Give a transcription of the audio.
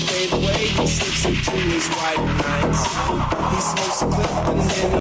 they the way He slips into his white nights. He smokes a clip and then.